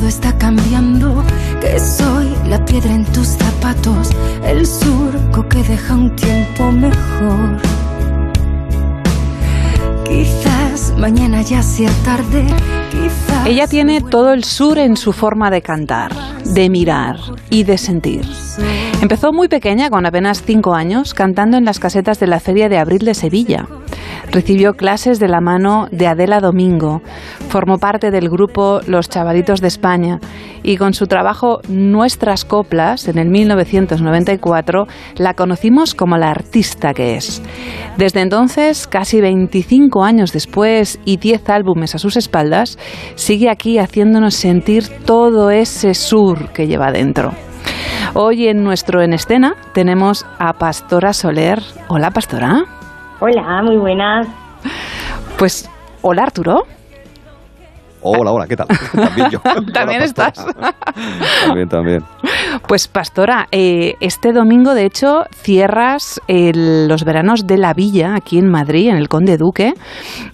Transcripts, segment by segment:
todo está cambiando, que soy la piedra en tus zapatos, el surco que deja un tiempo mejor. Quizás mañana ya sea tarde. Quizás Ella tiene todo el sur en su forma de cantar, de mirar y de sentir. Empezó muy pequeña, con apenas cinco años, cantando en las casetas de la Feria de Abril de Sevilla. Recibió clases de la mano de Adela Domingo, formó parte del grupo Los Chavalitos de España y con su trabajo Nuestras Coplas, en el 1994, la conocimos como la artista que es. Desde entonces, casi 25 años después y 10 álbumes a sus espaldas, sigue aquí haciéndonos sentir todo ese sur que lleva dentro. Hoy en nuestro En Escena tenemos a Pastora Soler. Hola, Pastora. Hola, muy buenas. Pues, hola, Arturo. Hola, hola, ¿qué tal? También yo. También Hola, estás. También, también. Pues, Pastora, eh, este domingo, de hecho, cierras el- los veranos de la Villa, aquí en Madrid, en el Conde Duque.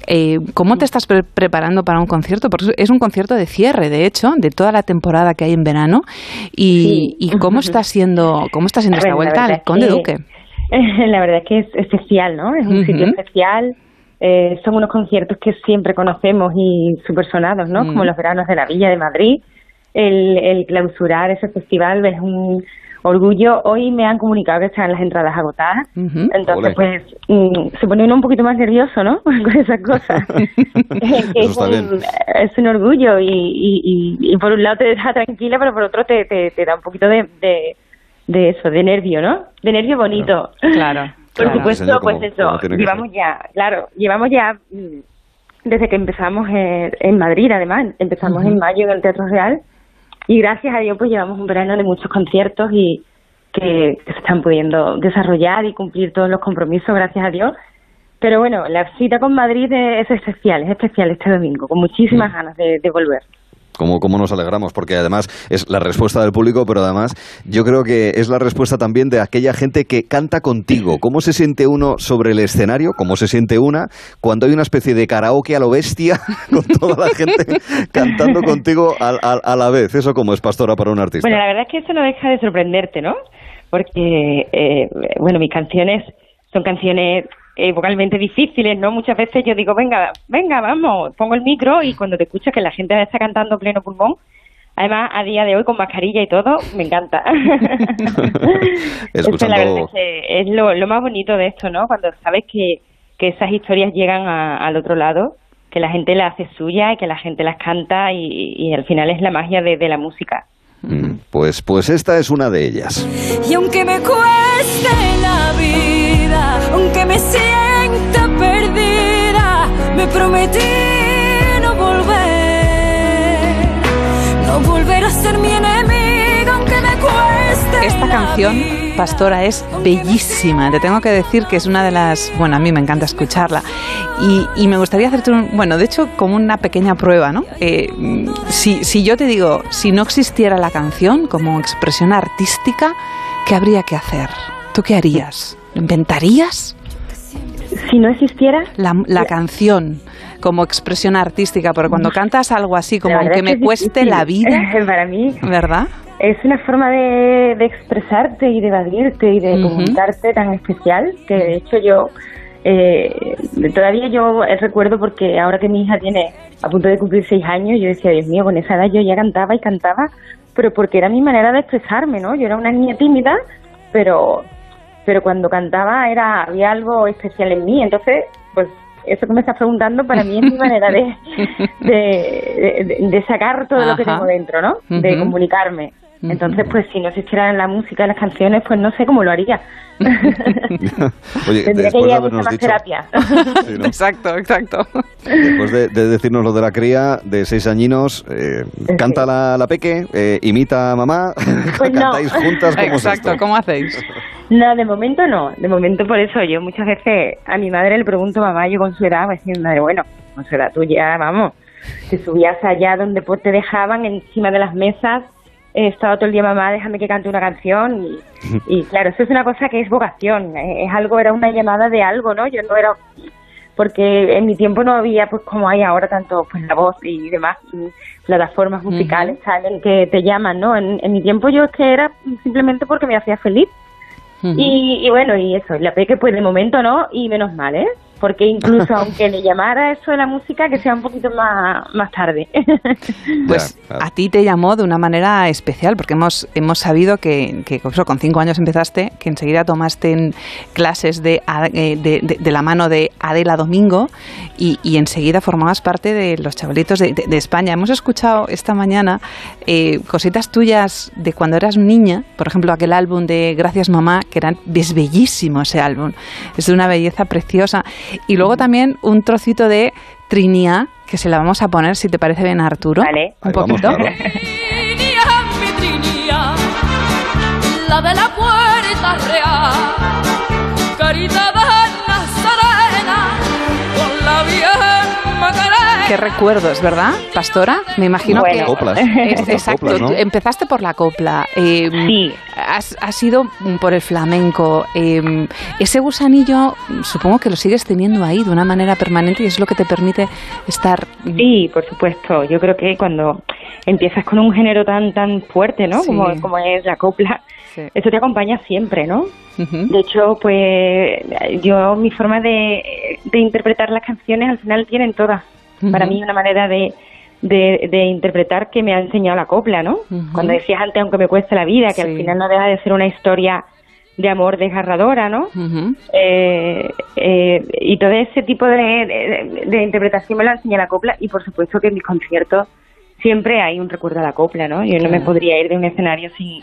Eh, ¿Cómo te estás pre- preparando para un concierto? Porque es un concierto de cierre, de hecho, de toda la temporada que hay en verano. ¿Y, Sí. y cómo está siendo, cómo está siendo esta vuelta al Conde que- Duque? La verdad es que es especial, ¿no? Es un sitio especial. Eh, son unos conciertos que siempre conocemos y super sonados, ¿no? Como los veranos de la Villa de Madrid. El, el clausurar ese festival es un orgullo. Hoy me han comunicado que están las entradas agotadas. Entonces, pues, mm, se pone uno un poquito más nervioso, ¿no? Con esas cosas. Es un, es un orgullo y, y, y, y por un lado te deja tranquila, pero por otro te, te, te da un poquito de, de, de eso, de nervio, ¿no? De nervio bonito. Claro, Por claro. supuesto, como- pues eso, llevamos ya, claro, llevamos ya, mm, desde que empezamos en, en Madrid, además, empezamos en mayo en el Teatro Real, y gracias a Dios pues llevamos un verano de muchos conciertos y que, que se están pudiendo desarrollar y cumplir todos los compromisos, gracias a Dios. Pero bueno, la cita con Madrid es especial, es especial este domingo, con muchísimas ganas de, de volver. Como, como nos alegramos, porque además es la respuesta del público, pero además yo creo que es la respuesta también de aquella gente que canta contigo. ¿Cómo se siente uno sobre el escenario? ¿Cómo se siente una cuando hay una especie de karaoke a lo bestia con toda la gente cantando contigo al- al- a, la vez? ¿Eso cómo es pastora para un artista? Bueno, la verdad es que eso no deja de sorprenderte, ¿no? Porque, eh, bueno, mis canciones son canciones eh, vocalmente difíciles, ¿no? Muchas veces yo digo, venga, venga, vamos, pongo el micro y cuando te escuchas que la gente está cantando pleno pulmón, además a día de hoy con mascarilla y todo, me encanta. Es que la verdad es que es lo, lo más bonito de esto, ¿no? Cuando sabes que, que esas historias llegan a- al otro lado, que la gente las hace suya y que la gente las canta y, y al final es la magia de, de la música. Mm, Pues, pues esta es una de ellas. Y aunque me cueste la vida, aunque me sienta perdida, me prometí no volver, no volver a ser mi enemiga, aunque me cueste. Esta canción. Pastora, es bellísima. Te tengo que decir que es una de las... Bueno, a mí me encanta escucharla. Y, y me gustaría hacerte un... Bueno, de hecho, como una pequeña prueba, ¿no? Eh, si, si yo te digo, si no existiera la canción como expresión artística, ¿qué habría que hacer? ¿Tú qué harías? ¿Lo inventarías? Si no existiera, La, la canción como expresión artística, porque cuando cantas algo así como aunque me es cueste difícil. la vida, Para mí ¿verdad? es una forma de, de expresarte y de evadirte y de Ujú. comunicarte tan especial que de hecho yo eh, todavía yo recuerdo porque ahora que mi hija tiene a punto de cumplir seis años, yo decía, Dios mío, con esa edad yo ya cantaba y cantaba, pero porque era mi manera de expresarme, ¿no? Yo era una niña tímida, pero pero cuando cantaba era había algo especial en mí, entonces, pues eso que me estás preguntando para mí es mi manera de, de, de- de sacar todo lo que tengo dentro, ¿no? De comunicarme. Entonces, pues si no existiera la música las canciones, pues no sé cómo lo haría. Oye, Tendría que ir a más dicho... terapia. Sí, ¿no? Exacto, exacto. Después de, de decirnos lo de la cría de seis añinos, eh, canta la, la peque, eh, imita a mamá, Pues no. cantáis juntas, ¿cómo es Exacto, esto? ¿cómo hacéis? No, de momento no. De momento por eso yo muchas veces a mi madre le pregunto, mamá, yo con su edad, decía, madre, bueno, con su edad tuya, vamos, te subías allá donde pues, te dejaban encima de las mesas, eh, estaba todo el día, mamá, déjame que cante una canción. Y, y claro, eso es una cosa que es vocación, es algo, era una llamada de algo, ¿no? Yo no era porque en mi tiempo no había, pues como hay ahora, tanto pues la voz y demás plataformas musicales salen que te llaman, ¿no? En, en mi tiempo yo es que era simplemente porque me hacía feliz. Y, y bueno, y eso, la peque pues de momento no, y menos mal, ¿eh? Porque incluso aunque le llamara eso de la música, que sea un poquito más, más tarde. Pues a ti te llamó de una manera especial, porque hemos, hemos sabido que, que con cinco años empezaste, que enseguida tomaste clases de, eh, de, de, la mano de Adela Domingo y, y, enseguida formabas parte de los chavalitos de, España. Hemos escuchado esta mañana eh, cositas tuyas de cuando eras niña, por ejemplo, aquel álbum de Gracias Mamá, que era, es bellísimo ese álbum, es de una belleza preciosa. Y luego también un trocito de Trinia, que se la vamos a poner, si te parece bien, Arturo. Vale. Un poquito. Vamos, la de la puerta real, carita de Qué recuerdos, ¿verdad, Pastora? Me imagino Bueno. que... Coplas. Es- exacto, Coplas, ¿no? empezaste por la copla. eh, Sí. Has, has ido por el flamenco. eh, ese gusanillo, supongo que lo sigues teniendo ahí de una manera permanente y es lo que te permite estar. Sí, por supuesto. Yo creo que cuando empiezas con un género tan tan fuerte, ¿no? Sí. Como, como es la copla, Sí. eso te acompaña siempre, ¿no? De hecho, pues yo mi forma de, de interpretar las canciones al final tienen todas. Para mí una manera de, de, de interpretar que me ha enseñado la copla, ¿no? Cuando decías antes, aunque me cueste la vida, que Sí. al final no deja de ser una historia de amor desgarradora, ¿no? Eh, eh, y todo ese tipo de, de- de interpretación me lo enseña la copla y por supuesto que en mis conciertos siempre hay un recuerdo a la copla, ¿no? Yo no me podría ir de un escenario sin,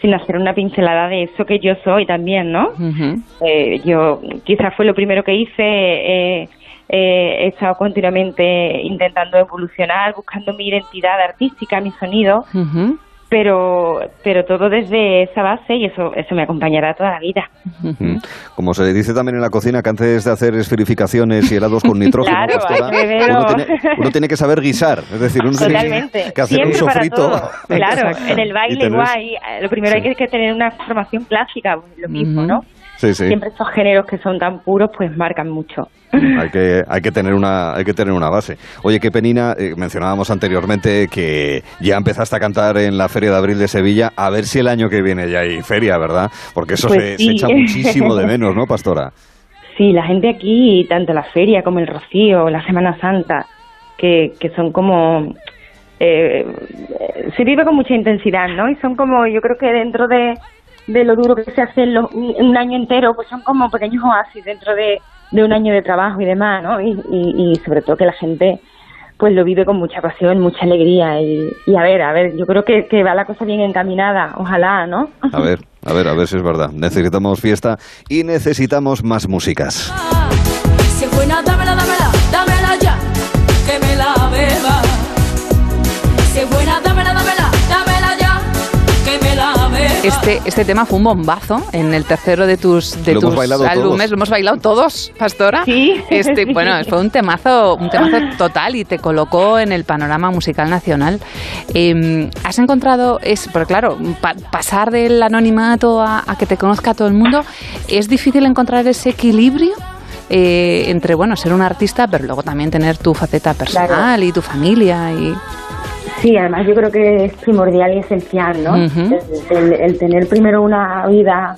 sin hacer una pincelada de eso que yo soy también, ¿no? Eh, yo quizás fue lo primero que hice. Eh, he estado continuamente intentando evolucionar, buscando mi identidad artística, mi sonido, pero pero todo desde esa base y eso eso me acompañará toda la vida. Mm. Como se dice también en la cocina, que antes de hacer esferificaciones y helados con nitrógeno, Claro, beberlo. uno, tiene, uno tiene que saber guisar. Es decir, uno tiene que hacer un Siempre sofrito. Claro, en el baile guay, eh, lo primero Sí. hay que, que tener una formación clásica, pues, lo mismo. ¿no? Sí, sí. Siempre estos géneros que son tan puros, pues marcan mucho. Hay que, hay que tener una, hay que tener una base. Oye, qué penina, eh, mencionábamos anteriormente que ya empezaste a cantar en la Feria de Abril de Sevilla, a ver si el año que viene ya hay feria, ¿verdad? Porque eso Pues se, sí. se echa muchísimo de menos, ¿no, Pastora? Sí, la gente aquí, tanto la feria como el Rocío, la Semana Santa, que, que son como... eh, se vive con mucha intensidad, ¿no? Y son como, yo creo que dentro de, de lo duro que se hace en lo- un año entero, pues son como pequeños oasis dentro de, de un año de trabajo y demás, ¿no? Y, y, y sobre todo que la gente pues lo vive con mucha pasión, mucha alegría y, y a ver, a ver, yo creo que, que va la cosa bien encaminada, ojalá, ¿no? A ver, a ver, a ver si es verdad. Necesitamos fiesta y necesitamos más músicas. Si es buena, dámela, dámela, dámela ya, que me la beba. Si es buena, dámela, Este, este tema fue un bombazo en el tercero de tus, de Lo tus álbumes. todos. Lo hemos bailado todos, Pastora. Sí. Este, bueno, fue un temazo, un temazo total y te colocó en el panorama musical nacional. Eh, ¿Has encontrado, es, porque claro, pa- pasar del anonimato a, a que te conozca todo el mundo, es difícil encontrar ese equilibrio? eh, entre bueno ser un artista pero luego también tener tu faceta personal Claro. y tu familia y Sí, además yo creo que es primordial y esencial, ¿no? El, el- el tener primero una vida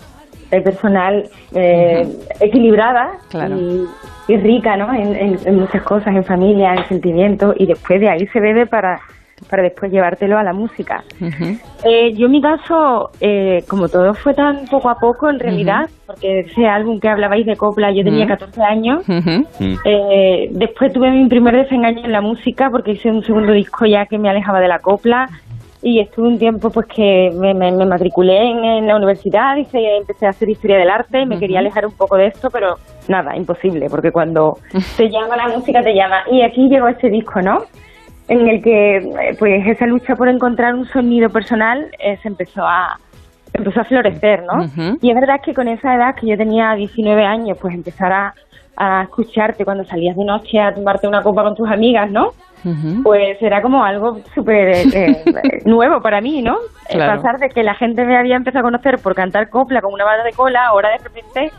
eh, personal eh, equilibrada Claro. y, y rica, ¿no? En, en- en muchas cosas, en familia, en sentimientos, y después de ahí se bebe para, para después llevártelo a la música. Eh, yo en mi caso, eh, como todo fue tan poco a poco en realidad, porque ese álbum que hablabais de copla, yo tenía Ujú. 14 años. Mm. eh, después tuve mi primer desengaño en la música porque hice un segundo disco ya que me alejaba de la copla y estuve un tiempo pues que me, me- me matriculé en, en la universidad y se- empecé a hacer historia del arte y me quería alejar un poco de esto, pero nada, imposible, porque cuando te llama la música te llama. Y aquí llegó este disco, ¿no? En el que eh, pues esa lucha por encontrar un sonido personal eh, se empezó a empezó a florecer, ¿no? Y es verdad que con esa edad que yo tenía 19 años, pues empezar a, a escucharte cuando salías de noche a tomarte una copa con tus amigas, ¿no? Pues era como algo súper eh, nuevo para mí, ¿no? Claro. Pasar de que la gente me había empezado a conocer por cantar copla con una banda de cola, ahora de repente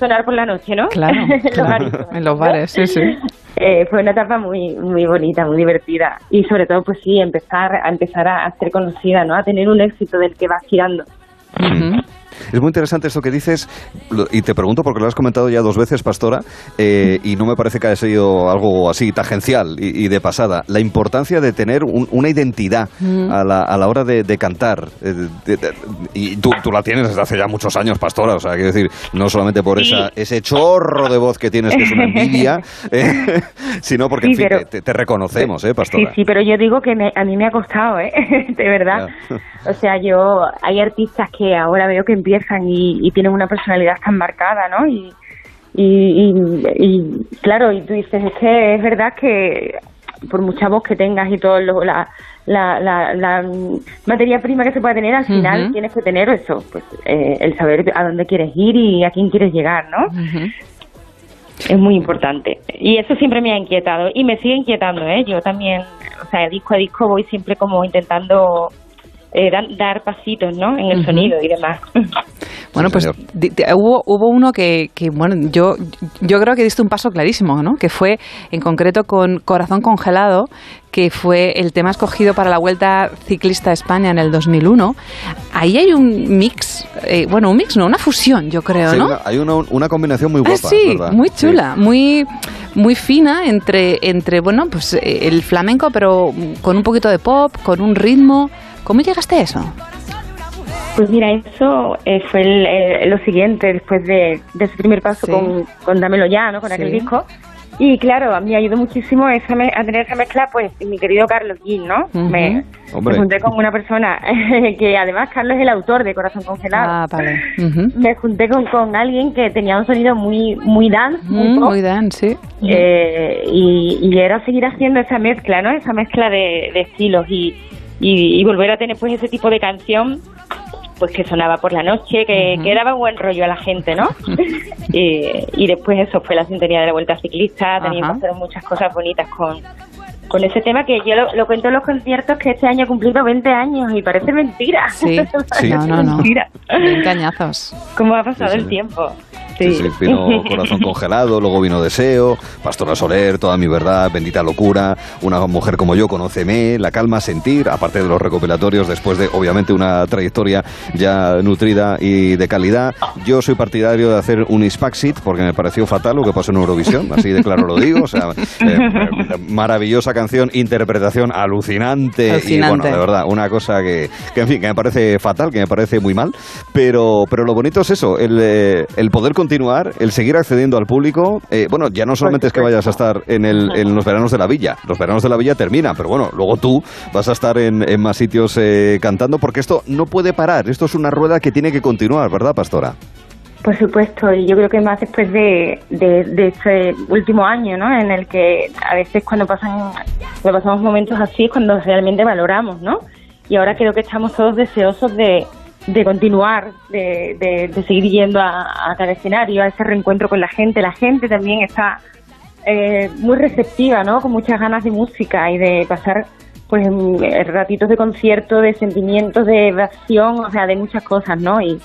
sonar por la noche, ¿no? Claro, en los bares, sí, sí. Eh, fue una etapa muy muy bonita, muy divertida y sobre todo pues sí, empezar a empezar a ser conocida, ¿no? A tener un éxito del que vas girando. Es muy interesante esto que dices, y te pregunto porque lo has comentado ya dos veces, Pastora, eh, y no me parece que haya sido algo así tangencial y, de pasada. La importancia de tener una identidad a, la, a, la, hora de, cantar. Eh, y tú, tú, la tienes desde hace ya muchos años, Pastora, o sea, quiero decir, no solamente por esa, ese chorro de voz que tienes, que es una envidia, eh, sino porque, en fin, te, reconocemos, ¿eh, Pastora? Sí, sí, pero yo digo que a mí me ha costado, ¿eh? de verdad. O sea, yo, hay artistas que ahora veo que empiezan y, tienen una personalidad tan marcada, ¿no? Y, y, claro, y tú dices, es que es verdad que por mucha voz que tengas y todo lo, la, la, la, materia prima que se puede tener, al final tienes que tener eso, pues eh, el saber a dónde quieres ir y a quién quieres llegar, ¿no? Es muy importante. Y eso siempre me ha inquietado y me sigue inquietando, ¿eh? Yo también, o sea, disco a disco voy siempre como intentando eh, dar, pasitos ¿no? en el sonido y demás. Bueno, pues hubo, hubo uno que, que, bueno, yo, yo creo que diste un paso clarísimo, ¿no? Que fue en concreto con Corazón Congelado, que fue el tema escogido para la Vuelta Ciclista a España en el 2001. Ahí hay un mix, eh, bueno, un mix, no, una fusión, yo creo, ¿no? hay una, una, combinación muy ah, guapa. sí, muy chula, muy muy fina entre, entre, bueno, pues eh, el flamenco, pero con un poquito de pop, con un ritmo. ¿Cómo llegaste a eso? Pues mira, eso eh, fue lo siguiente después de, de ese primer paso con, con Dámelo Ya, ¿no? Con aquel disco. Y claro, a mí ayudó muchísimo esa a tener esa mezcla, pues mi querido Carlos Gil, ¿no? me, junté con una persona que además Carlos es el autor de Corazón Congelado. Ah, vale. Me junté con, con alguien que tenía un sonido muy muy dance, muy, muy dance, sí. Eh, y, y, era seguir haciendo esa mezcla, ¿no? Esa mezcla de, de estilos y, y, volver a tener pues ese tipo de canción pues que sonaba por la noche, que, daba buen rollo a la gente, ¿no? y, después eso fue la sintonía de la Vuelta Ciclista, teníamos que hacer muchas cosas bonitas con, con ese tema que yo lo, cuento en los conciertos que este año he cumplido 20 años y parece mentira. Sí, sí. no, no, no. Mentira. 20 añazos. ¿Cómo ha pasado el tiempo? Sí. sí, vino Corazón Congelado, luego vino Deseo, Pastora Soler, Toda mi verdad, Bendita Locura, Una mujer como yo, Conóceme, La calma, Sentir, aparte de los recopilatorios, después de obviamente una trayectoria ya nutrida y de calidad. Yo soy partidario de hacer un Ispaxit porque me pareció fatal lo que pasó en Eurovisión, así de claro lo digo, o sea, eh, maravillosa canción, interpretación alucinante, y bueno, de verdad, una cosa que, en fin, que me parece fatal, que me parece muy mal, pero, pero lo bonito es eso, el, eh, el poder continuar, el seguir accediendo al público. Eh, bueno, ya no solamente es que vayas a estar en, el, en los veranos de la villa, los veranos de la villa terminan, pero bueno, luego tú vas a estar en, más sitios eh, cantando porque esto no puede parar, esto es una rueda que tiene que continuar, ¿verdad, Pastora? Por supuesto, y yo creo que más después de, de, este último año, ¿no? En el que a veces cuando pasan, cuando pasamos momentos así es cuando realmente valoramos, ¿no? Y ahora creo que estamos todos deseosos de, de continuar, de, de, seguir yendo a, cada escenario, a ese reencuentro con la gente. La gente también está eh, muy receptiva, ¿no? Con muchas ganas de música y de pasar pues ratitos de concierto, de sentimientos, de evasión, o sea, de muchas cosas, ¿no? Y,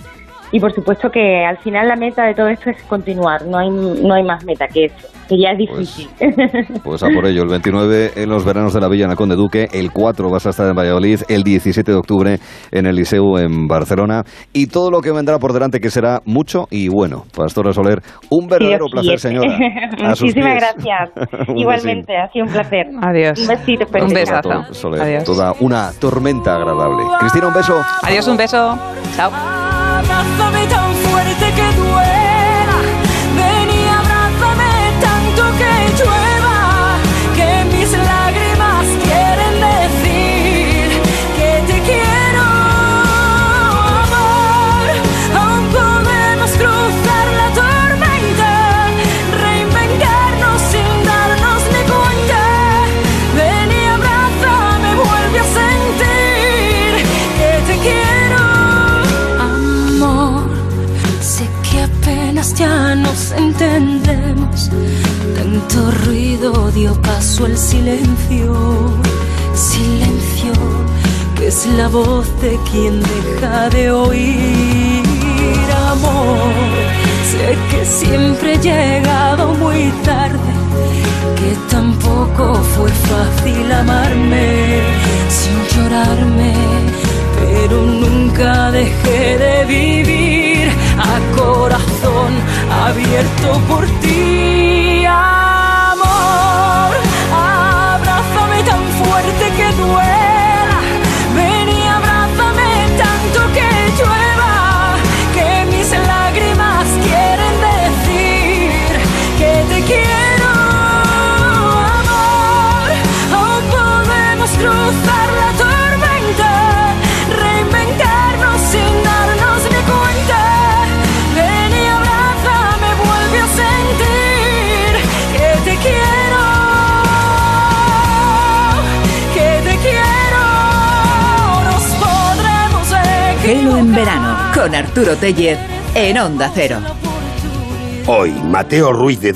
y por supuesto que al final la meta de todo esto es continuar, no hay, no hay más meta que eso que ya es pues, difícil. Pues, a por ello, el 29 en los veranos de la Villa en Conde Duque, el 4 vas a estar en Valladolid, el 17 de octubre en el Liceu en Barcelona y todo lo que vendrá por delante que será mucho y bueno. Pastora Soler, un verdadero placer, señora. Muchísimas gracias. Igualmente, ha sido un placer. Adiós. Un besito. Un besazo. Adiós. Toda una tormenta agradable. Cristina, un beso. Adiós, un beso. Chao. Entendemos. Al silencio, silencio que es la voz de quien deja de oír amor. Sé que siempre he llegado muy tarde, que tampoco fue fácil amarme sin llorarme, pero nunca dejé de vivir a corazón abierto por ti. Con Arturo Tellez en Onda Cero. Hoy, Mateo Ruiz de